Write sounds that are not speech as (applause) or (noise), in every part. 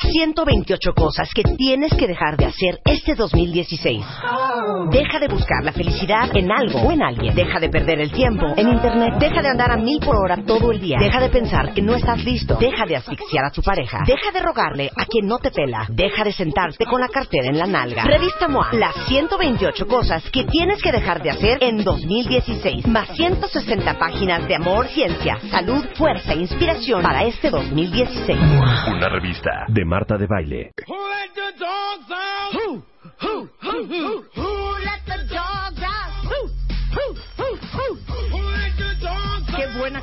128 cosas que tienes que dejar de hacer este 2016. Deja de buscar la felicidad en algo o en alguien. Deja de perder el tiempo en Internet. Deja de andar a mil por hora todo el día. Deja de pensar que no estás listo. Deja de asfixiar a tu pareja. Deja de rogarle a quien no te pela. Deja de sentarte con la cartera en la nalga. Revista MOA. Las 128 cosas que tienes que dejar de hacer en 2016. Más 160 páginas de amor, ciencia, salud, fuerza e inspiración para este 2016. Una revista de Marta de Baile.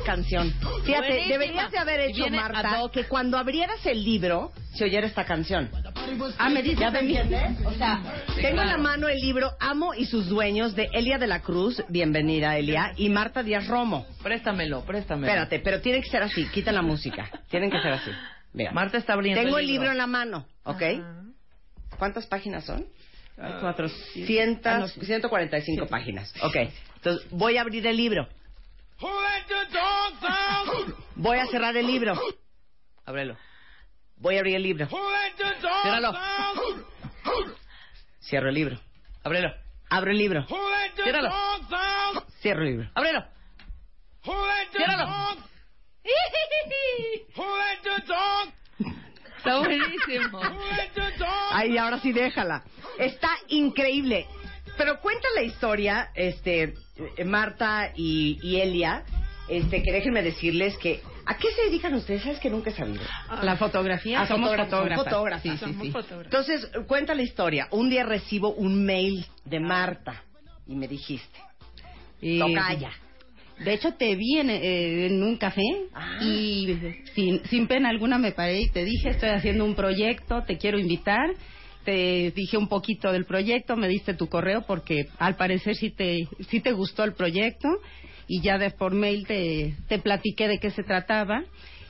Canción. Fíjate, Buenísima. deberías de haber hecho, Marta, que cuando abrieras el libro se oyera esta canción. Ah, me dice ¿Ya me entiendes? O sea, tengo en la mano el libro Amo y sus dueños de Elia de la Cruz, bienvenida Elia, y Marta Díaz Romo. Préstamelo, préstamelo. Espérate, pero tiene que ser así, quita la música. Tienen que ser así. Mira. Marta está abriendo Tengo el libro libro en la mano, ¿ok? Ajá. ¿Cuántas páginas son? Hay cuatro. Cientos- Ah, no, 145 páginas. Ok, entonces voy a abrir el libro. Voy a cerrar el libro. Ábrelo. Voy a abrir el libro. Ciérralo. Cierro el libro. Ábrelo. Abro el libro. Ciérralo. Cierro el libro. Ábrelo. Ciérralo. (laughs) Está buenísimo. Ay, ahora sí déjala. Está increíble. Pero cuenta la historia, este, eh, Marta y, y Elia, este, que déjenme decirles que, ¿a qué se dedican ustedes? ¿Sabes que nunca he sabido? La fotografía, Ah, somos fotógrafas, fotógrafas. Sí, sí. Entonces, cuenta la historia. Un día recibo un mail de Marta y me dijiste, Y- tocaya. De hecho, te vi en, eh, en un café Ah. y sin, sin pena alguna me paré y te dije, estoy haciendo un proyecto, te quiero invitar. Te dije un poquito del proyecto, me diste tu correo porque al parecer sí te, sí te gustó el proyecto y ya de por mail te, te platiqué de qué se trataba.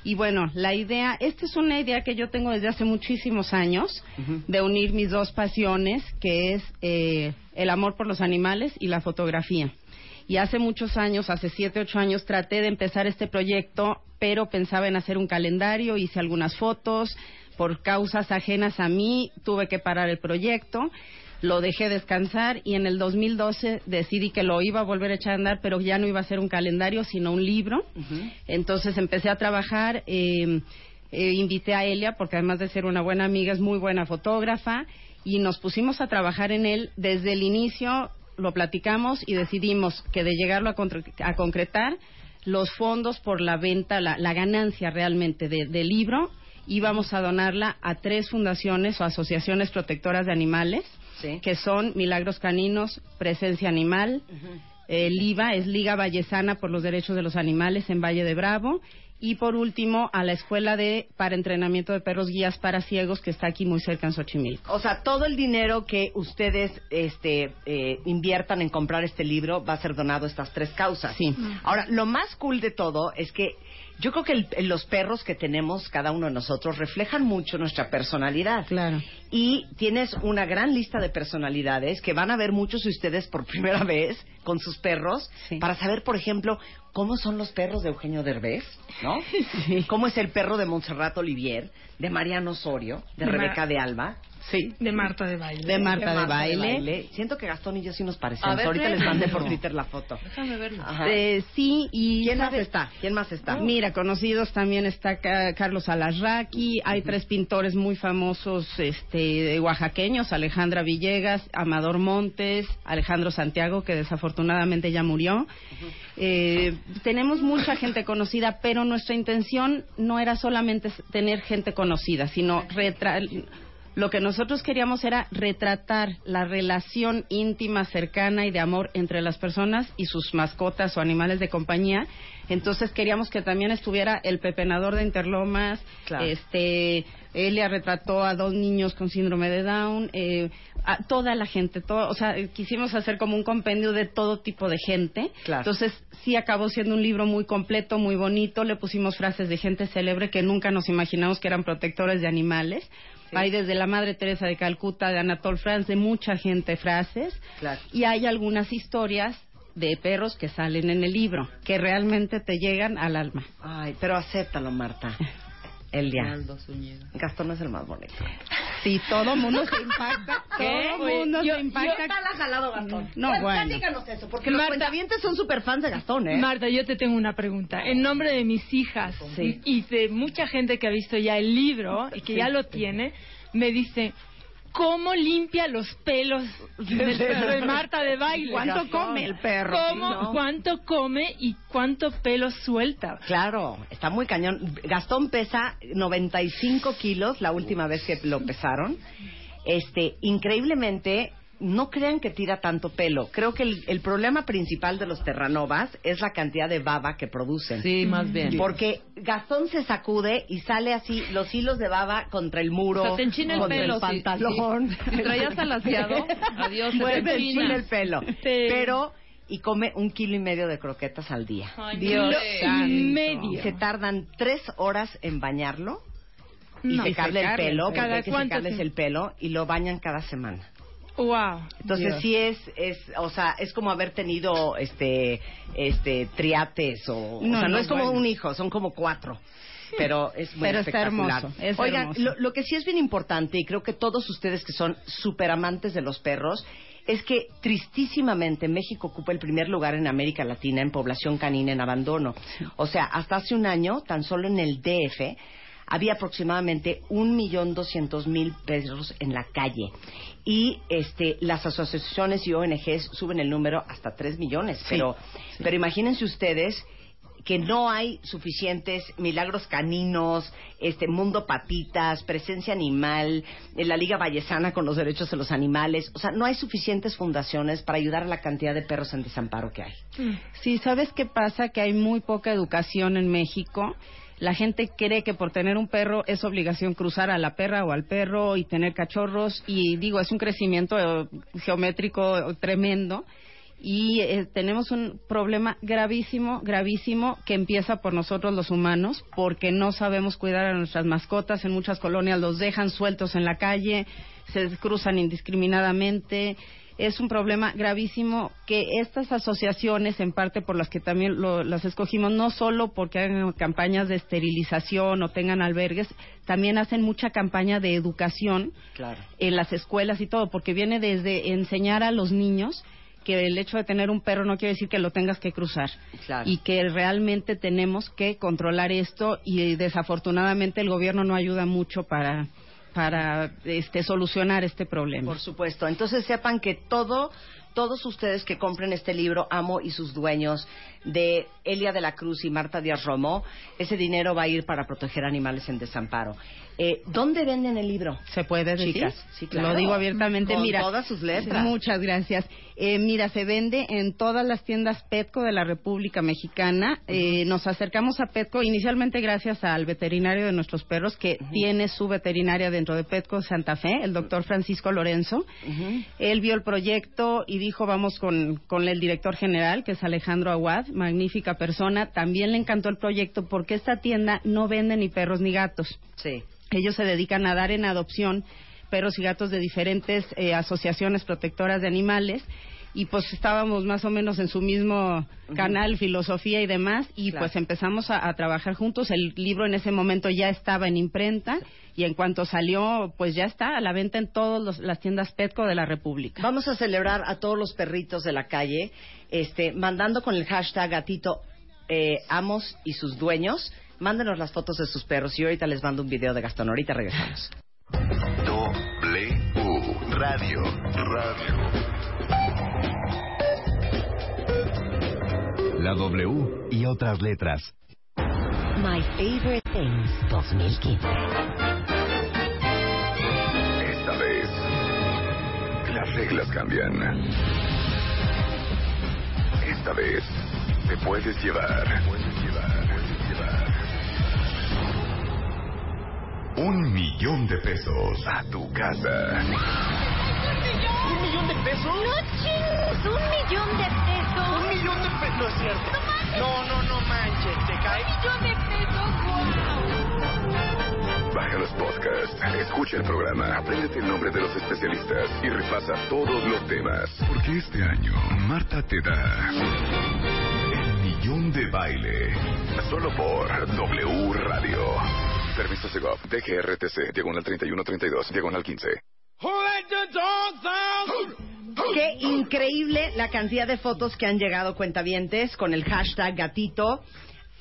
Y bueno, la idea, esta es una idea que yo tengo desde hace muchísimos años, de unir mis dos pasiones, que es eh, el amor por los animales y la fotografía. Y hace muchos años, hace siete, ocho años, traté de empezar este proyecto, pero pensaba en hacer un calendario, hice algunas fotos, por causas ajenas a mí, tuve que parar el proyecto, lo dejé descansar y en el 2012 decidí que lo iba a volver a echar a andar, pero ya no iba a ser un calendario, sino un libro. Entonces empecé a trabajar, eh, eh, invité a Elia, porque además de ser una buena amiga, es muy buena fotógrafa, y nos pusimos a trabajar en él desde el inicio, lo platicamos y decidimos que de llegarlo a, concre- a concretar, los fondos por la venta, la, la ganancia realmente de- del libro, íbamos a donarla a tres fundaciones o asociaciones protectoras de animales, Sí. que son Milagros Caninos, Presencia Animal, eh, LIVA, es Liga Vallesana por los Derechos de los Animales en Valle de Bravo, y por último a la Escuela de para Entrenamiento de Perros Guías para Ciegos, que está aquí muy cerca en Xochimilco. O sea, todo el dinero que ustedes este, eh, inviertan en comprar este libro va a ser donado a estas tres causas. Sí. Ahora, lo más cool de todo es que yo creo que el- los perros que tenemos cada uno de nosotros reflejan mucho nuestra personalidad. Claro. Y tienes una gran lista de personalidades que van a ver muchos de ustedes por (laughs) primera vez con sus perros Sí. para saber, por ejemplo, cómo son los perros de Eugenio Derbez, ¿no? (laughs) Sí. Cómo es el perro de Montserrat Olivier, de Mariano Osorio, de, Rebeca de Alba. Sí. De Marta de baile. De Marta de baile. Siento que Gastón y yo sí nos parecemos. A ver, Ahorita les mandé por Twitter la foto. Déjame verlo. Eh, sí, y ¿Quién más está? ¿Quién más está? Mira, conocidos también está Ca- Carlos Alarraqui, hay tres pintores muy famosos este, oaxaqueños, Alejandra Villegas, Amador Montes, Alejandro Santiago, que desafortunadamente ya murió. Eh, tenemos mucha gente conocida, pero nuestra intención no era solamente tener gente conocida, sino retra- lo que nosotros queríamos era retratar la relación íntima, cercana y de amor entre las personas y sus mascotas o animales de compañía, Entonces queríamos que también estuviera el pepenador de Interlomas, Claro. este, Elia retrató a dos niños con síndrome de Down, eh, a toda la gente, todo, o sea, quisimos hacer como un compendio de todo tipo de gente. Claro. Entonces sí acabó siendo un libro muy completo, muy bonito. Le pusimos frases de gente célebre que nunca nos imaginamos que eran protectores de animales. Hay desde la Madre Teresa de Calcuta, de Anatole France, de mucha gente frases. Claro. Y hay algunas historias de perros que salen en el libro, que realmente te llegan al alma. Ay, pero acéptalo, Marta. (laughs) Aldo Zúñiga. Gastón es el más bonito. Sí, todo mundo se impacta. (laughs) ¿Qué? Todo mundo Yo- se impacta. jalado Gastón. No, bueno. Díganos eso, porque los Marta- cuentavientes son súper fans de Gastón, ¿eh? Marta, yo te tengo una pregunta. En nombre de mis hijas Sí. y de mucha gente que ha visto ya el libro y que ya lo tiene, me dice, ¿cómo limpia los pelos (laughs) del perro de Marta de baile? ¿Cuánto Gastón? come el perro? ¿Cómo, Sí, ¿no? ¿Cuánto come y cuánto pelo suelta? Claro, está muy cañón. Gastón pesa 95 kilos la última vez que lo pesaron. Este, increíblemente, no crean que tira tanto pelo. Creo que el, el problema principal de los terranovas es la cantidad de baba que producen. Sí, más bien. Porque Gastón se sacude y sale así los hilos de baba contra el muro, O sea, te enchina el contra pelo, el sí. pantalón. Si traías alaciado, (laughs) adiós, se te enchina. el pelo. Sí. Pero y come un kilo y medio de croquetas al día. Ay, Dios y medio. Se tardan tres horas en bañarlo y No. secarle el secarle el pelo, porque ¿Cada hay que secarles el pelo y lo bañan cada semana. Wow. Entonces Dios. sí es, es, o sea, es como haber tenido, este, este, triates o, o No, sea, no, no, es como bueno. un hijo, son como cuatro. Pero es muy Pero está espectacular. hermoso, es Oigan, hermoso. Lo, lo que sí es bien importante y creo que todos ustedes que son súper amantes de los perros es que tristísimamente México ocupa el primer lugar en América Latina en población canina en abandono. O sea, hasta hace un año, tan solo en el DF, había aproximadamente un millón doscientos mil perros en la calle y este las asociaciones y ONGs suben el número hasta tres millones pero pero imagínense ustedes que no hay suficientes milagros caninos, este mundo patitas, presencia animal, en la Liga Vallesana con los derechos de los animales, o sea, no hay suficientes fundaciones para ayudar a la cantidad de perros en desamparo que hay. Sí, ¿sabes qué pasa? Que hay muy poca educación en México. La gente cree que por tener un perro es obligación cruzar a la perra o al perro y tener cachorros. Y digo, es un crecimiento eh, geométrico tremendo. Y eh, tenemos un problema gravísimo, gravísimo, que empieza por nosotros los humanos, porque no sabemos cuidar a nuestras mascotas. En muchas colonias los dejan sueltos en la calle, se cruzan indiscriminadamente es un problema gravísimo que estas asociaciones, en parte por las que también lo- las escogimos, no solo porque hagan campañas de esterilización o tengan albergues, también hacen mucha campaña de educación Claro. en las escuelas y todo, porque viene desde enseñar a los niños que el hecho de tener un perro no quiere decir que lo tengas que cruzar Claro. y que realmente tenemos que controlar esto y desafortunadamente el gobierno no ayuda mucho para para este solucionar este problema. Por supuesto. Entonces sepan que todo, todos ustedes que compren este libro, Amo y sus dueños, de Elia de la Cruz y Marta Díaz Romo, ese dinero va a ir para proteger animales en desamparo. Eh, ¿Dónde venden el libro? ¿Se puede decir? Chicas, sí, claro. Lo digo abiertamente. Con mira, todas sus letras. Muchas gracias. Eh, mira, se vende en todas las tiendas Petco de la República Mexicana. Eh, nos acercamos a Petco inicialmente gracias al veterinario de nuestros perros que tiene su veterinaria dentro de Petco Santa Fe, el doctor Francisco Lorenzo. Él vio el proyecto y dijo vamos con, con el director general, que es Alejandro Aguad, magnífica persona. También le encantó el proyecto porque esta tienda no vende ni perros ni gatos. Sí. Ellos se dedican a dar en adopción perros y gatos de diferentes eh, asociaciones protectoras de animales y pues estábamos más o menos en su mismo canal, filosofía y demás y Claro. pues empezamos a, a trabajar juntos. El libro en ese momento ya estaba en imprenta y en cuanto salió pues ya está a la venta en todas las tiendas Petco de la República. Vamos a celebrar a todos los perritos de la calle, este, mandando con el hashtag gatito eh, amos y sus dueños. Mándenos las fotos de sus perros y ahorita les mando un video de Gastón. Ahorita regresamos. W Radio. Radio. la W y otras letras. My Favorite Things 2015. Esta vez, las reglas cambian. Esta vez, te puedes llevar. Puedes llevar, puedes llevar. Un millón de pesos a tu casa. ¿Un millón de pesos? No chingues, un millón de pesos. Un millón de pesos, no es cierto. No manches. No, no, no manches, te cae. Un millón de pesos, wow. Baja los podcasts, escucha el programa, apréndete el nombre de los especialistas y repasa todos los temas. Porque este año Marta te da el millón de baile. Solo por W Radio. Permiso Segov, DGRTC, diagonal 3132, diagonal 15. Qué increíble la cantidad de fotos que han llegado cuentavientes con el hashtag gatito.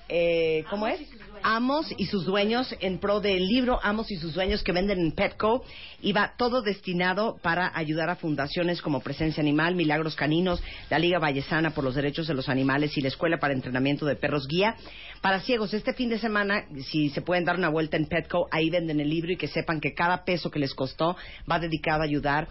Eh, ¿Cómo es? Amos y sus dueños en pro del libro Amos y sus dueños que venden en Petco y va todo destinado para ayudar a fundaciones como Presencia Animal, Milagros Caninos, la Liga Vallesana por los Derechos de los Animales y la Escuela para Entrenamiento de Perros Guía. Para ciegos, este fin de semana, si se pueden dar una vuelta en Petco, ahí venden el libro y que sepan que cada peso que les costó va dedicado a ayudar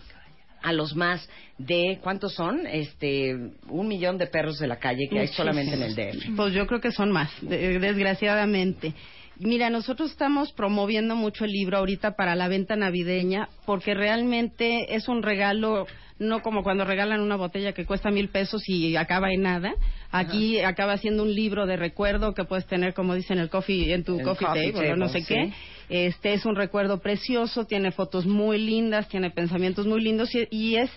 a los más de cuántos son este un millón de perros de la calle que hay solamente en el DF Pues yo creo que son más, de- desgraciadamente. Mira, nosotros estamos promoviendo mucho el libro ahorita para la venta navideña porque realmente es un regalo, no como cuando regalan una botella que cuesta mil pesos y acaba en nada. Aquí acaba siendo un libro de recuerdo que puedes tener, como dicen, el coffee, en tu El coffee, coffee table, o no sé qué. Este es un recuerdo precioso, tiene fotos muy lindas, tiene pensamientos muy lindos y, y es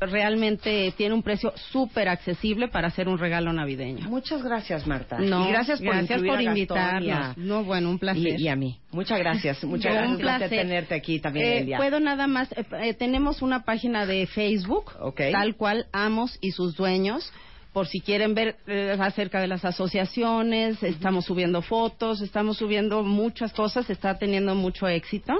realmente tiene un precio súper accesible para hacer un regalo navideño. muchas gracias Marta No, y gracias por, gracias por invitarnos. No, bueno, un placer. y, y a mí muchas gracias (laughs) muchas Un gracias placer. de tenerte aquí también Eh, Elia. Puedo nada más, eh, eh, tenemos una página de Facebook, Ok. tal cual Amos y sus dueños, por si quieren ver eh, acerca de las asociaciones, estamos subiendo fotos, estamos subiendo muchas cosas, está teniendo mucho éxito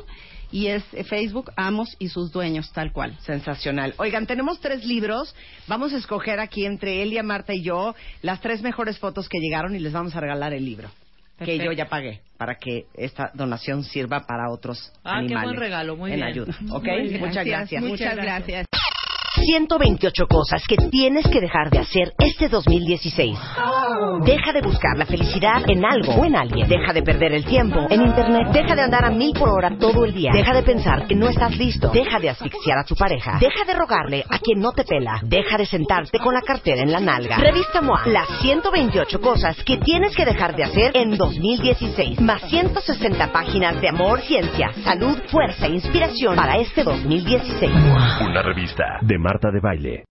y es eh, Facebook Amos y sus dueños, tal cual. Sensacional. Oigan, tenemos tres libros. Vamos a escoger aquí entre Elia, Marta y yo las tres mejores fotos que llegaron y les vamos a regalar el libro. Que yo ya pagué para que esta donación sirva para otros Ah, qué animales. buen regalo, muy en bien. ayuda. ¿Ok? Bien, Muchas gracias. Muchas gracias. 128 cosas que tienes que dejar de hacer este 2016. Deja de buscar la felicidad en algo o en alguien. Deja de perder el tiempo en Internet. Deja de andar a mil por hora todo el día. Deja de pensar que no estás listo. Deja de asfixiar a tu pareja. Deja de rogarle a quien no te pela. Deja de sentarte con la cartera en la nalga. Revista MOA. Las 128 cosas que tienes que dejar de hacer en 2016. Más 160 páginas de amor, ciencia, salud, fuerza e inspiración para este 2016. Una revista de Marta de Baile.